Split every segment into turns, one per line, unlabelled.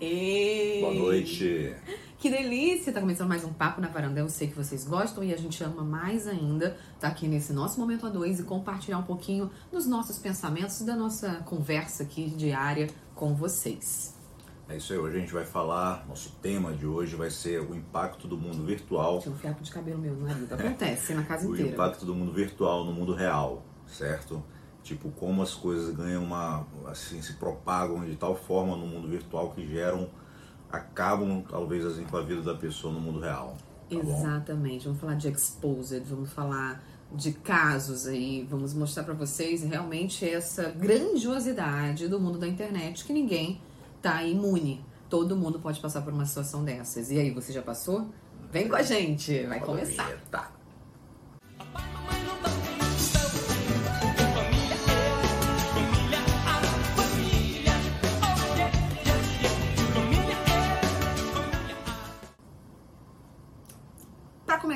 Ei!
Boa noite.
Que delícia! Tá começando mais um Papo na Varanda. Eu sei que vocês gostam e a gente ama mais ainda estar tá aqui nesse nosso momento a dois e compartilhar um pouquinho dos nossos pensamentos, da nossa conversa aqui diária com vocês.
É isso aí, hoje a gente vai falar, nosso tema de hoje vai ser o impacto do mundo virtual.
Tinha um fiapo de cabelo meu no nariz, acontece na casa inteira.
O impacto do mundo virtual no mundo real, certo? Tipo, como as coisas ganham uma. assim, se propagam de tal forma no mundo virtual que geram. acabam, talvez, assim, com a vida da pessoa no mundo real.
Tá Exatamente. Vamos falar de exposed, vamos falar de casos aí, vamos mostrar para vocês realmente essa grandiosidade do mundo da internet que ninguém tá imune. Todo mundo pode passar por uma situação dessas. E aí, você já passou? Vem com a gente, vai começar. Tá.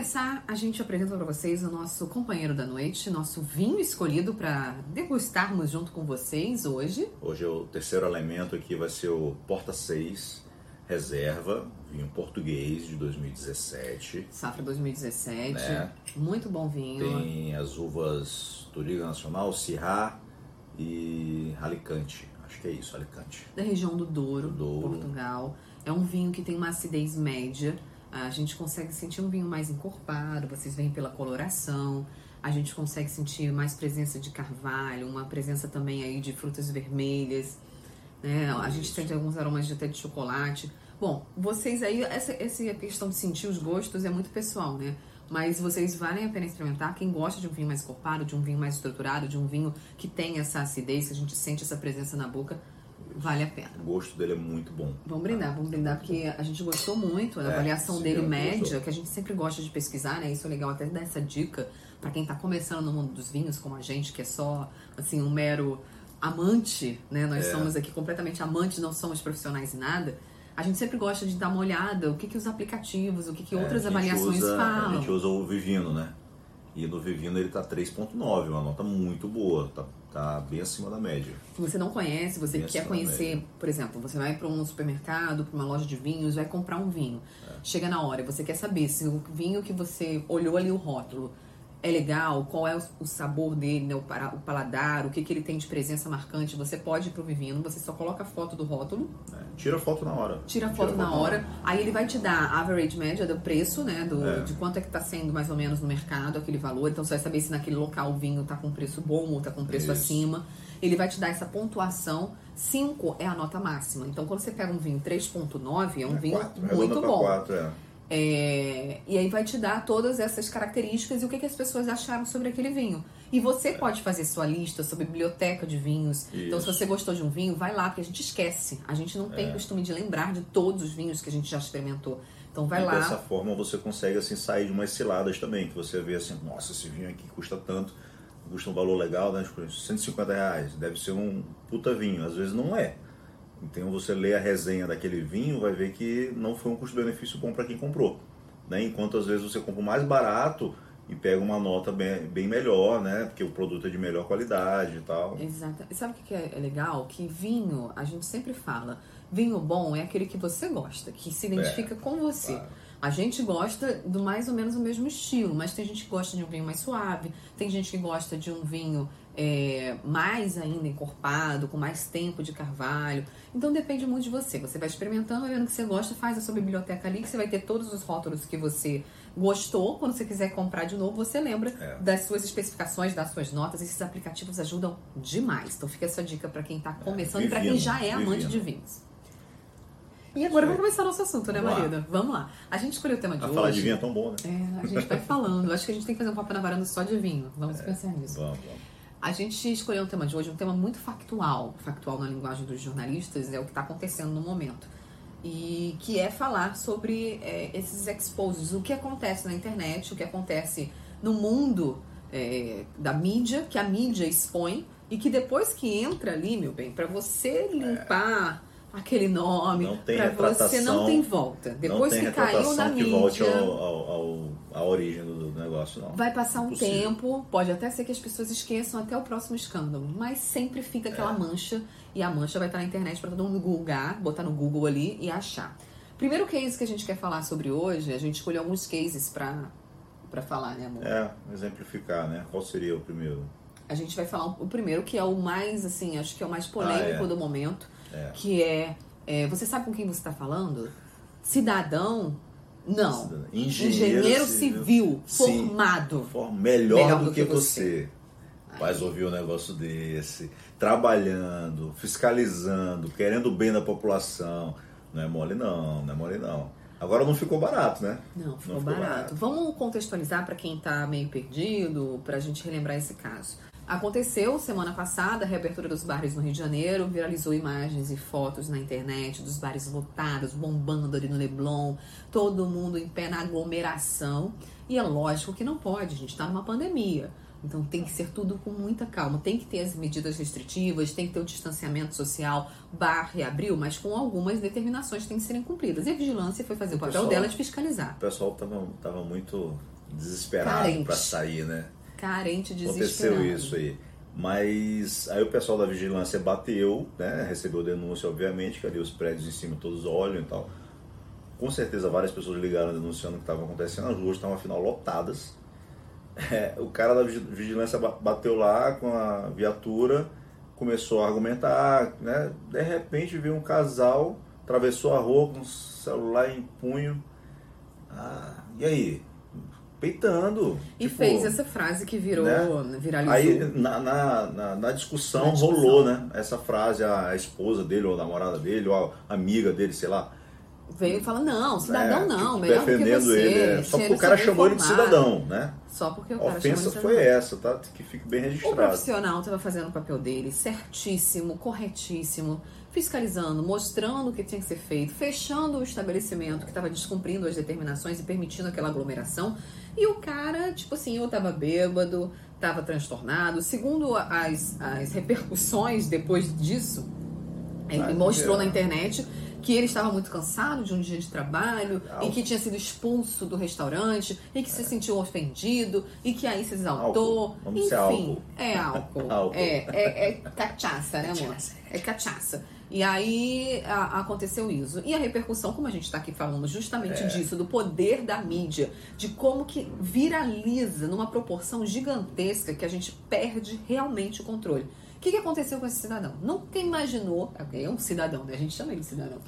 Começar, a gente apresenta para vocês o nosso companheiro da noite, nosso vinho escolhido para degustarmos junto com vocês hoje.
Hoje é o terceiro elemento aqui, vai ser o Porta 6 Reserva, vinho português de 2017.
Safra 2017, né? muito bom vinho.
Tem as uvas do Liga Nacional, Syrah e Alicante. Acho que é isso, Alicante.
Da região do Douro, do Douro. Portugal. É um vinho que tem uma acidez média a gente consegue sentir um vinho mais encorpado, vocês veem pela coloração. A gente consegue sentir mais presença de carvalho, uma presença também aí de frutas vermelhas. Né? A gente sente alguns aromas de até de chocolate. Bom, vocês aí, essa, essa questão de sentir os gostos é muito pessoal, né? Mas vocês valem a pena experimentar. Quem gosta de um vinho mais encorpado, de um vinho mais estruturado, de um vinho que tem essa acidez, que a gente sente essa presença na boca, Vale a pena.
O gosto dele é muito bom.
Vamos brindar, vamos brindar, porque a gente gostou muito. A é, avaliação dele média, gostou. que a gente sempre gosta de pesquisar, né? Isso é legal até dar essa dica para quem está começando no mundo dos vinhos, como a gente, que é só assim um mero amante, né? Nós é. somos aqui completamente amantes, não somos profissionais em nada. A gente sempre gosta de dar uma olhada, o que, que os aplicativos, o que, que é, outras avaliações
usa,
falam.
A gente usa o Vivino, né? E no Vivino ele tá 3.9, uma nota muito boa, tá, tá bem acima da média.
Se você não conhece, você bem quer conhecer, por exemplo, você vai para um supermercado, para uma loja de vinhos, vai comprar um vinho. É. Chega na hora, você quer saber se o vinho que você olhou ali o rótulo é legal, qual é o, sabor dele, né, o, para, o paladar, o que, que ele tem de presença marcante. Você pode ir pro Vivino, você só coloca a foto do rótulo.
É, tira a foto na hora.
Tira a foto, tira na, foto hora. na, hora. Aí ele vai te dar a average média do preço, né? Do, é. De quanto é que tá sendo mais ou menos no mercado aquele valor. Então você vai saber se naquele local o vinho tá com preço bom ou tá com preço Isso. acima. Ele vai te dar essa pontuação. 5 é a nota máxima. Então quando você pega um vinho 3.9, é um é vinho quatro, muito bom.
4, é.
É, e aí vai te dar todas essas características e o que, que as pessoas acharam sobre aquele vinho. E você é. pode fazer sua lista sobre biblioteca de vinhos. Isso. Então, se você gostou de um vinho, vai lá, porque a gente esquece. A gente não tem é. costume de lembrar de todos os vinhos que a gente já experimentou. Então vai
e
lá.
Dessa forma você consegue assim sair de umas ciladas também, que você vê assim, nossa, esse vinho aqui custa tanto, custa um valor legal, né? 150 reais, deve ser um puta vinho. Às vezes não é. Então você lê a resenha daquele vinho, vai ver que não foi um custo-benefício bom para quem comprou. Né? Enquanto às vezes você compra o mais barato e pega uma nota bem, bem melhor, né? Porque o produto é de melhor qualidade e tal.
Exato. E sabe o que é legal? Que vinho, a gente sempre fala, vinho bom é aquele que você gosta, que se identifica é, com você. Claro. A gente gosta do mais ou menos o mesmo estilo, mas tem gente que gosta de um vinho mais suave, tem gente que gosta de um vinho é, mais ainda encorpado, com mais tempo de carvalho. Então depende muito de você. Você vai experimentando, vendo o que você gosta, faz a sua biblioteca ali, que você vai ter todos os rótulos que você gostou. Quando você quiser comprar de novo, você lembra é. das suas especificações, das suas notas. Esses aplicativos ajudam demais. Então fica essa dica para quem está é, começando é, e para quem já é amante de vinhos. E agora vamos começar nosso assunto, né, Marida? Vamos lá. A gente escolheu o tema de a hoje.
falar de vinho é tão bom, né?
É, a gente vai falando. Acho que a gente tem que fazer um papo na varanda só de vinho. Vamos é, pensar nisso.
Vamos, vamos.
A gente escolheu o tema de hoje, um tema muito factual. Factual na linguagem dos jornalistas é o que está acontecendo no momento. E que é falar sobre é, esses exposes, o que acontece na internet, o que acontece no mundo é, da mídia, que a mídia expõe, e que depois que entra ali, meu bem, para você limpar aquele nome.
Não tem
pra você não tem volta. Depois
não tem
que caiu na
que
mídia.
volte ao, ao, ao, à origem do, negócio, não.
Vai passar um tempo, pode até ser que as pessoas esqueçam até o próximo escândalo, mas sempre fica aquela é. mancha e a mancha vai estar na internet para todo mundo googar, botar no Google ali e achar. Primeiro case que a gente quer falar sobre hoje, a gente escolheu alguns cases para para falar, né, amor?
É, exemplificar, né? Qual seria o primeiro?
A gente vai falar o primeiro, que é o mais, assim, acho que é o mais polêmico ah, é. do momento, é. que é, é, Você sabe com quem você está falando? Cidadão. Não.
Engenheiro,
Engenheiro civil, civil formado.
For, melhor, melhor, do, do que, que, você. você. Mas ouvir um negócio desse, trabalhando, fiscalizando, querendo o bem da população. Não é mole não, não é mole não. Agora não ficou barato, né?
Não, ficou, não ficou barato. barato. Vamos contextualizar para quem está meio perdido, para a gente relembrar esse caso. Aconteceu semana passada a reabertura dos bares no Rio de Janeiro, viralizou imagens e fotos na internet dos bares lotados, bombando ali no Leblon, todo mundo em pé na aglomeração. E é lógico que não pode, a gente está numa pandemia. Então tem que ser tudo com muita calma. Tem que ter as medidas restritivas, tem que ter o distanciamento social, bar reabriu, mas com algumas determinações que têm que serem cumpridas. E a vigilância foi fazer o, o papel pessoal, dela de fiscalizar.
O pessoal estava tava muito desesperado para sair, né?
Carente, desesperado.
Aconteceu isso aí. Mas aí o pessoal da vigilância bateu, né? Recebeu denúncia, obviamente, que ali os prédios em cima todos olham e tal. Com certeza várias pessoas ligaram denunciando o que estava acontecendo. As ruas estavam afinal lotadas é, o cara da vigilância bateu lá com a viatura, começou a argumentar, né? De repente veio um casal, atravessou a rua com o celular em punho. Ah, e aí? Peitando.
E tipo, fez essa frase que virou, né? viralizou.
Aí na, na, na, na discussão, discussão rolou, né? Essa frase, a esposa dele, ou a namorada dele, ou a amiga dele, sei lá
veio e fala, não, cidadão é, não, melhor defendendo do que você.
Ele, é. Só porque o cara chamou ele de cidadão, né?
Só porque o cara
A ofensa foi essa, tá? Que fique bem registrado.
O profissional estava fazendo o papel dele certíssimo, corretíssimo, fiscalizando, mostrando o que tinha que ser feito, fechando o estabelecimento que estava descumprindo as determinações e permitindo aquela aglomeração. E o cara, tipo assim, eu estava bêbado, estava transtornado. Segundo as, as repercussões depois disso, ele mostrou na internet que ele estava muito cansado de um dia de trabalho e que tinha sido expulso do restaurante e que é. se sentiu ofendido e que aí se exaltou. Enfim, álcool. é álcool. álcool. É, é, é cachaça, né, amor? É cachaça. E aí a, aconteceu isso. E a repercussão, como a gente está aqui falando justamente é. disso, do poder da mídia, de como que viraliza numa proporção gigantesca que a gente perde realmente o controle que, que aconteceu com esse cidadão? Nunca imaginou. É um cidadão, né? A gente chama ele de cidadão.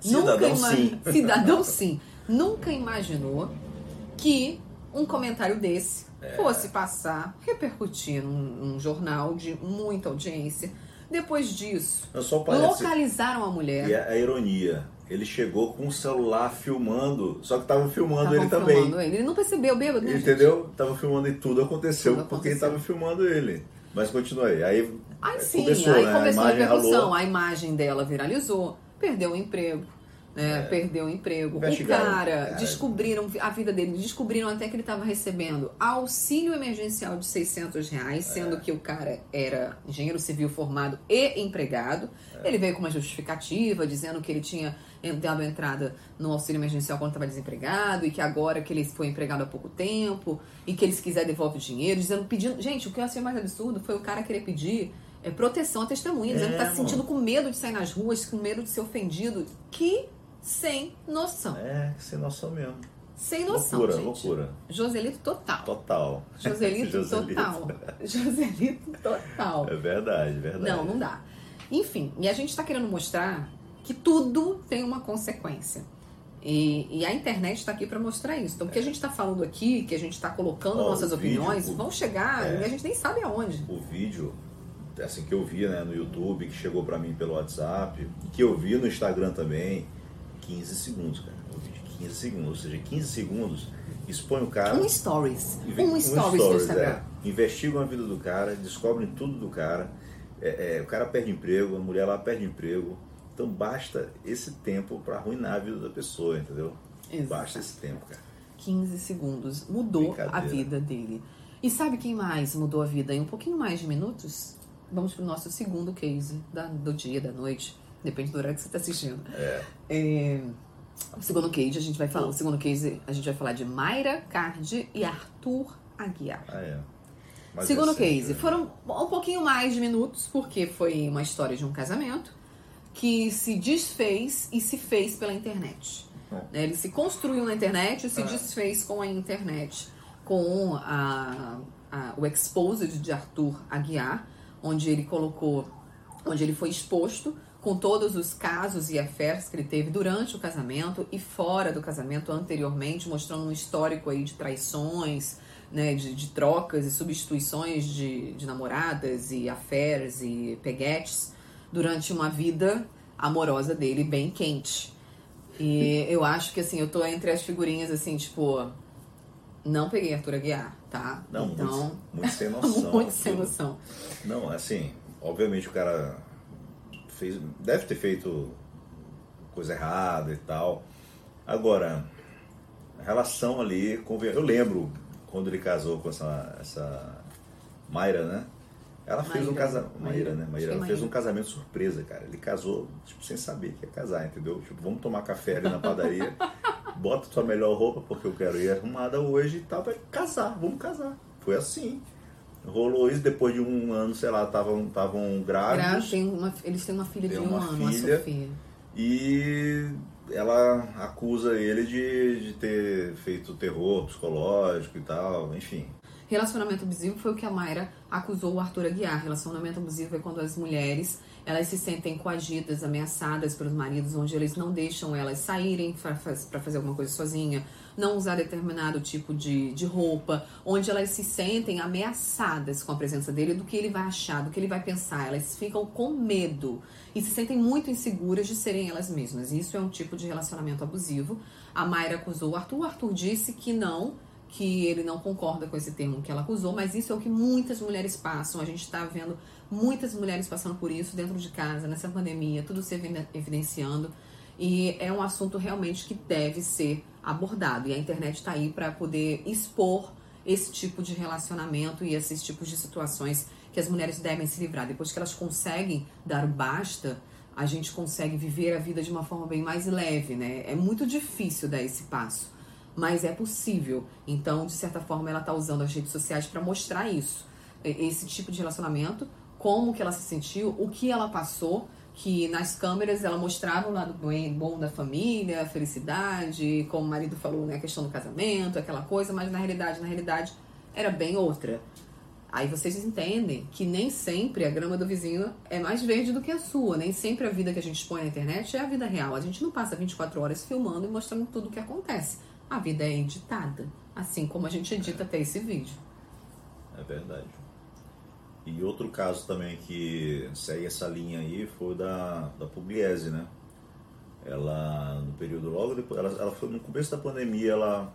Cidadão Nunca ima... sim.
Cidadão sim. Nunca imaginou que um comentário desse é. fosse passar, repercutir num, num, jornal de muita audiência. Depois disso, localizaram a mulher.
E a, a, ironia, ele chegou com o celular filmando, só que estavam filmando ele também. Filmando
ele. ele não percebeu, bêbado, né?
Entendeu? Tava filmando e tudo aconteceu tudo porque estava filmando ele. Mas continue aí. Aí,
aí sim, começou, aí né? começou a, a repercussão. A imagem dela viralizou, perdeu o emprego. Né? É. Perdeu o emprego. O cara, é. descobriram a vida dele, descobriram até que ele estava recebendo auxílio emergencial de 600 reais, sendo é. que o cara era engenheiro civil formado e empregado. É. Ele veio com uma justificativa, dizendo que ele tinha dado entrada no auxílio emergencial quando estava desempregado e que agora que ele foi empregado há pouco tempo e que ele se quiser devolve o dinheiro, dizendo, pedindo. Gente, o que eu achei mais absurdo foi o cara querer pedir é, proteção à testemunha, dizendo que está se sentindo com medo de sair nas ruas, com medo de ser ofendido. Que sem noção.
É, sem noção mesmo.
Sem noção,
loucura,
gente.
Loucura,
Joselito total.
Total.
Joselito, Joselito. total. Joselito total.
É verdade, verdade.
Não, não dá. Enfim, e a gente está querendo mostrar que tudo tem uma consequência. E, e a internet está aqui para mostrar isso. Então, o que a gente está falando aqui, que a gente está colocando oh, nossas opiniões, vão chegar é, e a gente nem sabe aonde.
O vídeo, assim, que eu vi né, no YouTube, que chegou para mim pelo WhatsApp, que eu vi no Instagram também, 15 segundos, cara. Um vídeo de 15 segundos, ou seja, 15 segundos expõe o cara.
Um stories. Um, um stories, no Instagram. É,
investigam a vida do cara, descobrem tudo do cara. É, é, o cara perde emprego, a mulher lá perde emprego. Então basta esse tempo para arruinar a vida da pessoa, entendeu? Exato. Basta esse tempo, cara.
15 segundos. Mudou a vida dele. E sabe quem mais mudou a vida em um pouquinho mais de minutos? Vamos para o nosso segundo case da, do dia, da noite Depende do horário que você está assistindo.
É.
é. O segundo case, a gente vai falar. O segundo case, a gente vai falar de Mayra Card e Arthur Aguiar.
Ah, é.
Mas segundo é case, né? foram um pouquinho mais de minutos, porque foi uma história de um casamento que se desfez e se fez pela internet. Né? Ele se construiu na internet e se ah. desfez com a internet, com a, a, o Exposed de Arthur Aguiar, onde ele colocou, onde ele foi exposto com todos os casos e affairs que ele teve durante o casamento e fora do casamento anteriormente, mostrando um histórico aí de traições, né, de, de trocas e substituições de, de namoradas e affairs e peguetes durante uma vida amorosa dele bem quente. E eu acho que assim, eu tô entre as figurinhas assim, tipo, não peguei Arthur Aguiar, tá?
Não, então, muito, muito sem noção.
muito sem noção.
Não, assim, obviamente o cara fez, deve ter feito coisa errada e tal. Agora, a relação ali, eu lembro quando ele casou com essa, essa Mayra, né? Ela Maíra, fez um casamento. Maíra, né? Maíra, ela fez um casamento surpresa, cara. Ele casou, tipo, sem saber que ia casar, entendeu? Tipo, vamos tomar café ali na padaria. bota tua melhor roupa, porque eu quero ir arrumada hoje e tal, pra casar, vamos casar. Foi assim. Rolou isso depois de um ano, sei lá, estavam tavam grávidos.
tem uma, eles têm uma filha de um ano, filha, a Sofia.
E ela acusa ele de, de ter feito terror psicológico e tal, enfim.
Relacionamento abusivo foi o que a Mayra acusou o Arthur Aguiar. Relacionamento abusivo é quando as mulheres elas se sentem coagidas, ameaçadas pelos maridos, onde eles não deixam elas saírem para fazer alguma coisa sozinha, não usar determinado tipo de, de roupa, onde elas se sentem ameaçadas com a presença dele, do que ele vai achar, do que ele vai pensar. Elas ficam com medo e se sentem muito inseguras de serem elas mesmas. Isso é um tipo de relacionamento abusivo. A Mayra acusou o Arthur, o Arthur disse que não, que ele não concorda com esse termo que ela acusou, mas isso é o que muitas mulheres passam. A gente está vendo muitas mulheres passando por isso dentro de casa, nessa pandemia, tudo se evidenciando. E é um assunto realmente que deve ser abordado. E a internet está aí para poder expor esse tipo de relacionamento e esses tipos de situações que as mulheres devem se livrar. Depois que elas conseguem dar o basta, a gente consegue viver a vida de uma forma bem mais leve, né? É muito difícil dar esse passo mas é possível. Então, de certa forma, ela está usando as redes sociais para mostrar isso, esse tipo de relacionamento, como que ela se sentiu, o que ela passou, que nas câmeras ela mostrava o lado bom da família, a felicidade, como o marido falou, né, a questão do casamento, aquela coisa, mas na realidade, na realidade, era bem outra. Aí vocês entendem que nem sempre a grama do vizinho é mais verde do que a sua. Nem sempre a vida que a gente expõe na internet é a vida real. A gente não passa 24 horas filmando e mostrando tudo o que acontece a vida é editada, assim como a gente edita até esse vídeo.
É verdade. E outro caso também que segue essa linha aí foi da, da Pugliese, né? Ela, no período logo depois, ela, ela foi no começo da pandemia, ela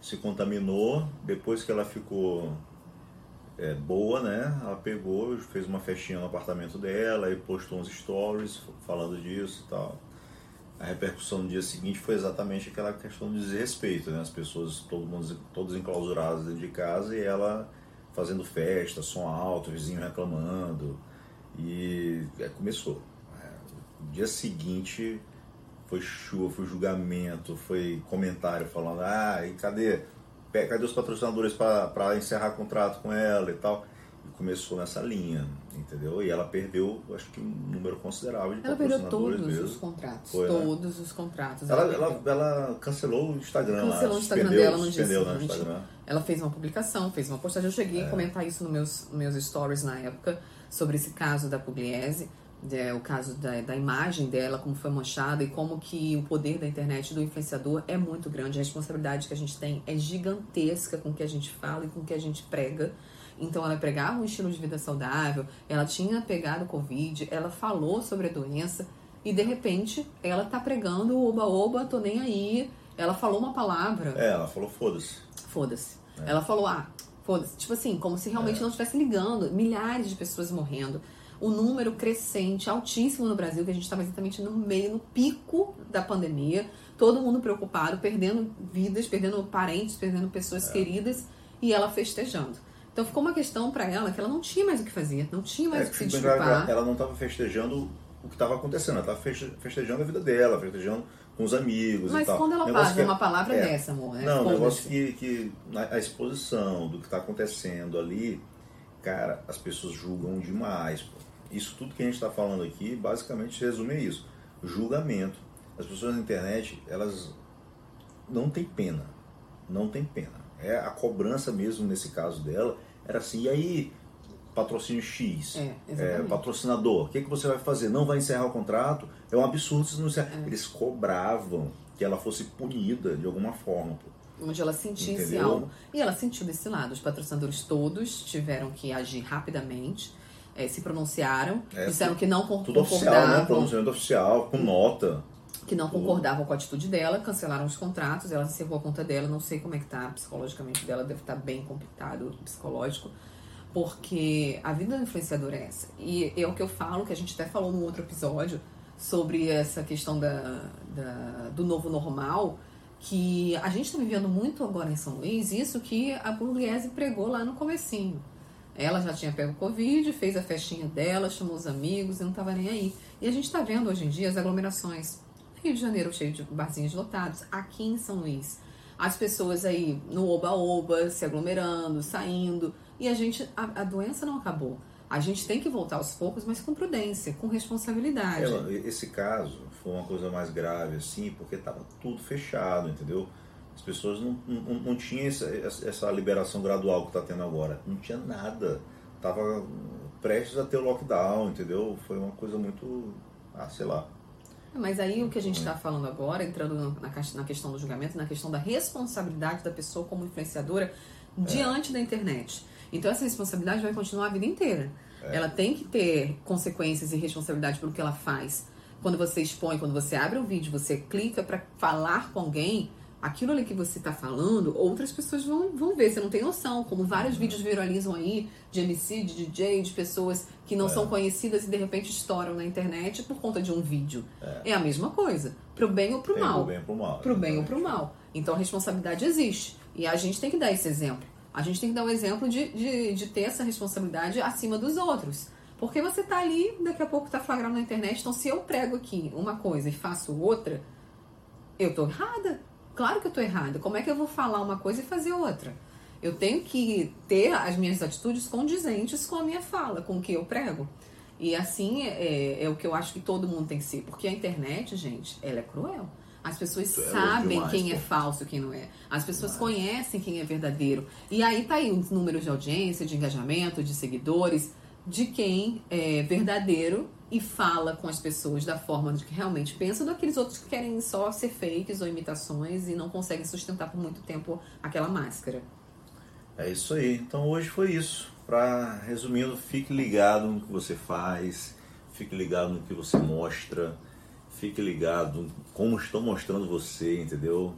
se contaminou, depois que ela ficou é, boa, né? Ela pegou, fez uma festinha no apartamento dela e postou uns stories falando disso e tal a repercussão no dia seguinte foi exatamente aquela questão de desrespeito, né? As pessoas, todo mundo, todos enclausurados dentro de casa e ela fazendo festa, som alto, vizinho reclamando. E é, começou. É, no dia seguinte foi chuva, foi julgamento, foi comentário falando, ah, e cadê, cadê os patrocinadores para encerrar contrato com ela e tal começou nessa linha, entendeu? E ela perdeu, acho que um número considerável de
Ela perdeu todos mesmo. os contratos, Foi, né? todos né? os contratos.
Ela, ela, ela, cancelou o Instagram
Cancelou o Instagram dela no dia seguinte. Ela fez uma publicação, fez uma postagem. Eu cheguei é. a comentar isso nos meus, meus stories na época, sobre esse caso da Pugliese. É, o caso da, da imagem dela, como foi manchada e como que o poder da internet do influenciador é muito grande. A responsabilidade que a gente tem é gigantesca com o que a gente fala e com o que a gente prega. Então ela pregava um estilo de vida saudável, ela tinha pegado Covid, ela falou sobre a doença e de repente ela tá pregando oba-oba, tô nem aí. Ela falou uma palavra.
É, ela falou foda-se.
Foda-se. É. Ela falou, ah, foda-se. Tipo assim, como se realmente é. não estivesse ligando. Milhares de pessoas morrendo. O número crescente, altíssimo no Brasil, que a gente estava exatamente no meio, no pico da pandemia. Todo mundo preocupado, perdendo vidas, perdendo parentes, perdendo pessoas é. queridas. E ela festejando. Então ficou uma questão para ela que ela não tinha mais o que fazer, não tinha mais é, o que se desculpar.
Ela não estava festejando o que estava acontecendo. Ela estava festejando a vida dela, festejando com os amigos
Mas
e tal.
quando ela
Negócio
faz
que é-
uma palavra
é.
dessa, amor, né?
Não, o negócio que, que a exposição do que está acontecendo ali, cara, as pessoas julgam demais. pô. Isso tudo que a gente está falando aqui, basicamente resume a isso. Julgamento. As pessoas na internet, elas não têm pena. Não tem pena. É a cobrança mesmo nesse caso dela. Era assim, e aí, patrocínio X,
É,
é, patrocinador, o que, que você vai fazer? Não vai encerrar o contrato? É um absurdo se não encerrar.
É.
Eles cobravam que ela fosse punida de alguma forma.
Onde ela sentisse
Entendeu?
algo. E ela sentiu desse lado. Os patrocinadores todos tiveram que agir rapidamente, eh, se pronunciaram,
É,
disseram que não con-
Tudo oficial, né?
concordavam,
Pronunciamento oficial, com nota.
Que não concordavam com a atitude dela, cancelaram os contratos, ela encerrou a conta dela, não sei como é que tá psicologicamente dela, deve estar bem complicado o psicológico, porque a vida do influenciador é essa. E é o que eu falo, que a gente até falou no outro episódio, sobre essa questão da, da- do novo normal, que a gente está vivendo muito agora em São Luís, isso que a Pugliese pregou lá no comecinho. Ela já tinha pego Covid, fez a festinha dela, chamou os amigos e não estava nem aí. E a gente está vendo hoje em dia as aglomerações. Rio de Janeiro cheio de barzinhos lotados, aqui em São Luís. As pessoas aí no oba-oba, se aglomerando, saindo. E a gente, a, a doença não acabou. A gente tem que voltar aos poucos, mas com prudência, com responsabilidade.
Ela- esse caso foi uma coisa mais grave, assim, porque estava tudo fechado, entendeu? As pessoas não, não, não tinham essa, essa liberação gradual que está tendo agora. Não tinha nada. Tava prestes a ter o lockdown, entendeu? Foi uma coisa muito. Ah, sei lá.
Mas aí o que a gente está falando agora, entrando na, questão do julgamento, na questão da responsabilidade da pessoa como influenciadora diante da internet. Então essa responsabilidade vai continuar a vida inteira. Ela tem que ter consequências e responsabilidade pelo que ela faz. Quando você expõe, quando você abre um vídeo, você clica para falar com alguém, aquilo ali que você está falando, outras pessoas vão, vão ver. Você não tem noção. Como vários vídeos viralizam aí de MC, de DJ, de pessoas que não são conhecidas e de repente estouram na internet por conta de um vídeo. É, a mesma coisa. Pro bem ou pro
Tem
mal.
pro bem ou pro mal.
Pro bem ou pro mal. Então a responsabilidade existe. E a gente tem que dar esse exemplo. A gente tem que dar o exemplo de, de, de ter essa responsabilidade acima dos outros. Porque você tá ali, daqui a pouco tá flagrado na internet. Então, se eu prego aqui uma coisa e faço outra, eu tô errada. Claro que eu tô errada. Como é que eu vou falar uma coisa e fazer outra? Eu tenho que ter as minhas atitudes condizentes com a minha fala, com o que eu prego. E assim é, é o que eu acho que todo mundo tem que ser. Porque a internet, gente, ela é cruel. As pessoas
é
sabem
demais,
quem é
pô.
falso e quem não é. As pessoas conhecem quem é verdadeiro. E aí tá aí os números de audiência, de engajamento, de seguidores, de quem é verdadeiro e fala com as pessoas da forma de que realmente pensa, daqueles outros que querem só ser fakes ou imitações e não conseguem sustentar por muito tempo aquela máscara.
É isso aí. Então hoje foi isso. Pra, resumindo, fique ligado no que você faz, fique ligado no que você mostra, fique ligado como estão mostrando você, entendeu?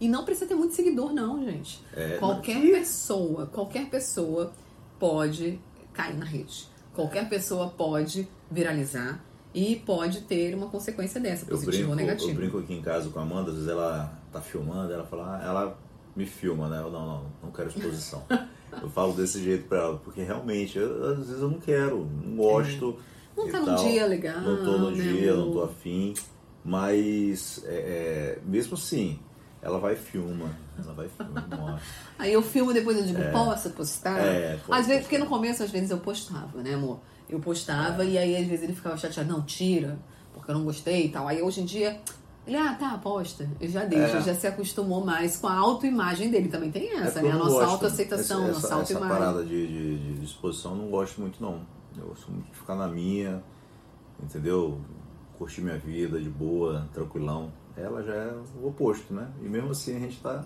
E não precisa ter muito seguidor, não, gente.
É,
qualquer
não-
pessoa, qualquer pessoa pode cair na rede. Qualquer pessoa pode viralizar e pode ter uma consequência dessa, positiva ou negativa.
eu brinco aqui em casa com a Amanda, às vezes ela tá filmando, ela fala, ah, ela me filma, né? Eu não, não, não quero exposição. eu falo desse jeito pra ela, porque realmente, eu- às vezes eu não quero, não gosto.
Não
e
tá num dia legal,
Não tô no
né,
dia, não tô afim. Mas, é, é, mesmo assim, ela vai e filma. Ela vai e filma, mostra.
Aí eu filmo depois eu digo, posso postar?
É,
às vezes,
postar.
porque no começo, às vezes, eu postava, né, amor? Eu postava e aí às vezes ele ficava chateado, não, tira, porque eu não gostei e tal. Aí hoje em dia, ele, ah, tá, posta. Eu já deixo,
É.
já se acostumou mais com a autoimagem dele. Também tem essa,
É
né? A nossa autoaceitação,
essa,
nossa
essa, essa
autoimagem.
parada de, de, de exposição eu não gosto muito não. Eu gosto muito de ficar na minha, entendeu? Curtir minha vida de boa, tranquilão. Ela já é o oposto, né? E mesmo assim a gente tá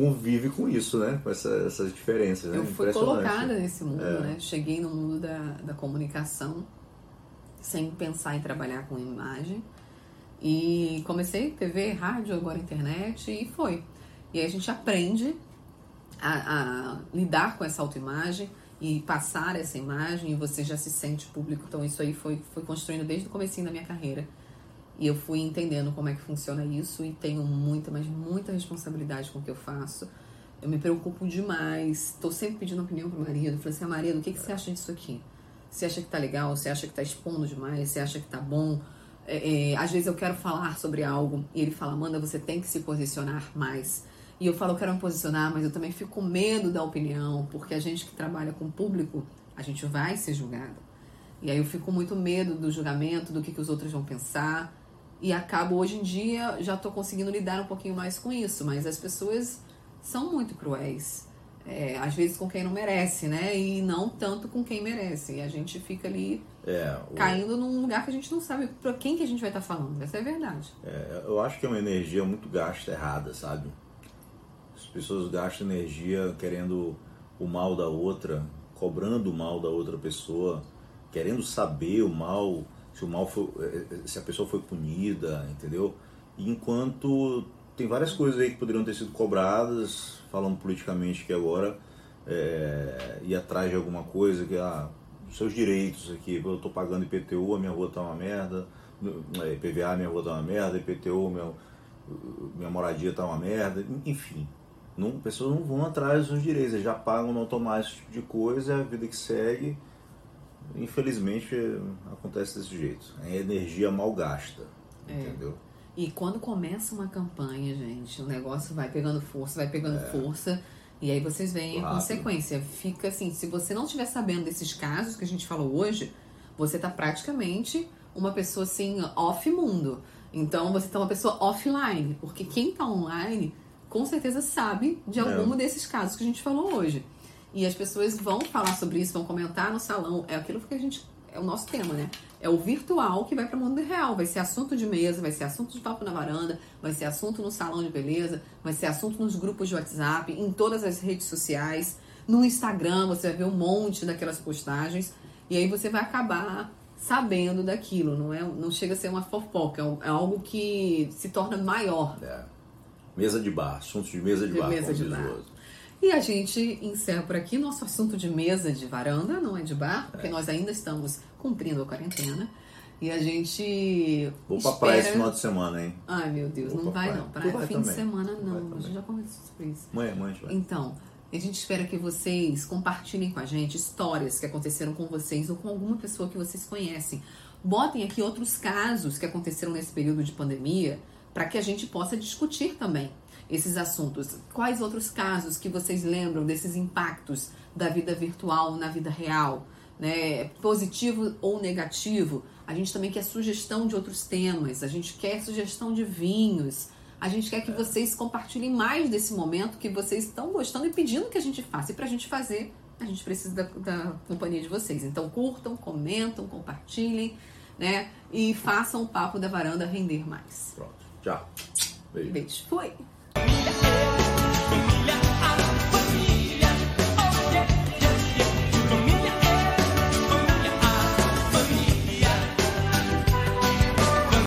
convive com isso, né? Com essa- essas diferenças, né?
Eu fui colocada nesse mundo,
É.
né? Cheguei no mundo da, da comunicação sem pensar em trabalhar com imagem. E comecei TV, rádio, agora internet e foi. E aí a gente aprende a, a lidar com essa autoimagem e passar essa imagem e você já se sente público. Então isso aí foi, foi construindo desde o comecinho da minha carreira. E eu fui entendendo como é que funciona isso e tenho muita, mas muita responsabilidade com o que eu faço. Eu me preocupo demais. Estou sempre pedindo opinião pro marido. Falei assim, ah, marido, o que, que você acha disso aqui? Você acha que tá legal, você acha que tá expondo demais, você acha que tá bom. É, é, às vezes eu quero falar sobre algo e ele fala, Amanda, você tem que se posicionar mais. E eu falo, eu quero me posicionar, mas eu também fico com medo da opinião, porque a gente que trabalha com público, a gente vai ser julgado. E aí eu fico com muito medo do julgamento, do que, que os outros vão pensar. E acabo, hoje em dia, já estou conseguindo lidar um pouquinho mais com isso, mas as pessoas são muito cruéis. É, às vezes com quem não merece, né? E não tanto com quem merece. E a gente fica ali é, o... caindo num lugar que a gente não sabe para quem que a gente vai estar tá falando. Essa é a verdade.
É, eu acho que é uma energia muito gasta errada, sabe? As pessoas gastam energia querendo o mal da outra, cobrando o mal da outra pessoa, querendo saber o mal, se o mal foi, eh, eh, se a pessoa foi punida, entendeu? Enquanto tem várias coisas aí que poderiam ter sido cobradas, falando politicamente que agora é, ir atrás de alguma coisa que ah, seus direitos aqui, eu estou pagando IPTU, a minha rua está uma merda, IPVA, minha rua está uma merda, IPTU, minha, minha moradia está uma merda, enfim. Não, pessoas não vão atrás dos direitos, já pagam no automático esse tipo de coisa, é a vida que segue. Infelizmente acontece desse jeito. É energia mal gasta. É. Entendeu?
E quando começa uma campanha, gente, o negócio vai pegando força, vai pegando é. força. E aí vocês veem a consequência. Fica assim, se você não estiver sabendo desses casos que a gente falou hoje, você está praticamente uma pessoa assim, off mundo. Então você está uma pessoa offline, porque quem está online com certeza sabe de é. algum é. desses casos que a gente falou hoje. E as pessoas vão falar sobre isso, vão comentar no salão. É aquilo que a gente. É o nosso tema, né? É o virtual que vai para o mundo real. Vai ser assunto de mesa, vai ser assunto de papo na varanda, vai ser assunto no salão de beleza, vai ser assunto nos grupos de WhatsApp, em todas as redes sociais. No Instagram você vai ver um monte daquelas postagens. E aí você vai acabar sabendo daquilo. Não, é, não chega a ser uma fofoca, é, é algo que se torna maior. É.
Mesa de bar, assuntos de mesa de, de bar.
Mesa de bar. E a gente encerra por aqui nosso assunto de mesa de varanda, não é de bar, porque é. nós ainda estamos cumprindo a quarentena. E a gente.
Vou espera... pra praia esse final de semana, hein?
Ai, meu Deus, Vou não vai praia. não. Praia fim também. de semana não. A gente já conversou sobre isso.
Mãe, mãe, vai.
Então, a gente espera que vocês compartilhem com a gente histórias que aconteceram com vocês ou com alguma pessoa que vocês conhecem. Botem aqui outros casos que aconteceram nesse período de pandemia para que a gente possa discutir também esses assuntos. Quais outros casos que vocês lembram desses impactos da vida virtual na vida real? Né? Positivo ou negativo? A gente também quer sugestão de outros temas, a gente quer sugestão de vinhos, a gente quer que vocês compartilhem mais desse momento que vocês estão gostando e pedindo que a gente faça. E para a gente fazer, a gente precisa da, da companhia de vocês. Então curtam, comentam, compartilhem, né? E façam o papo da varanda render mais.
Pronto. Tchau.
Beijo. Beijo. Foi.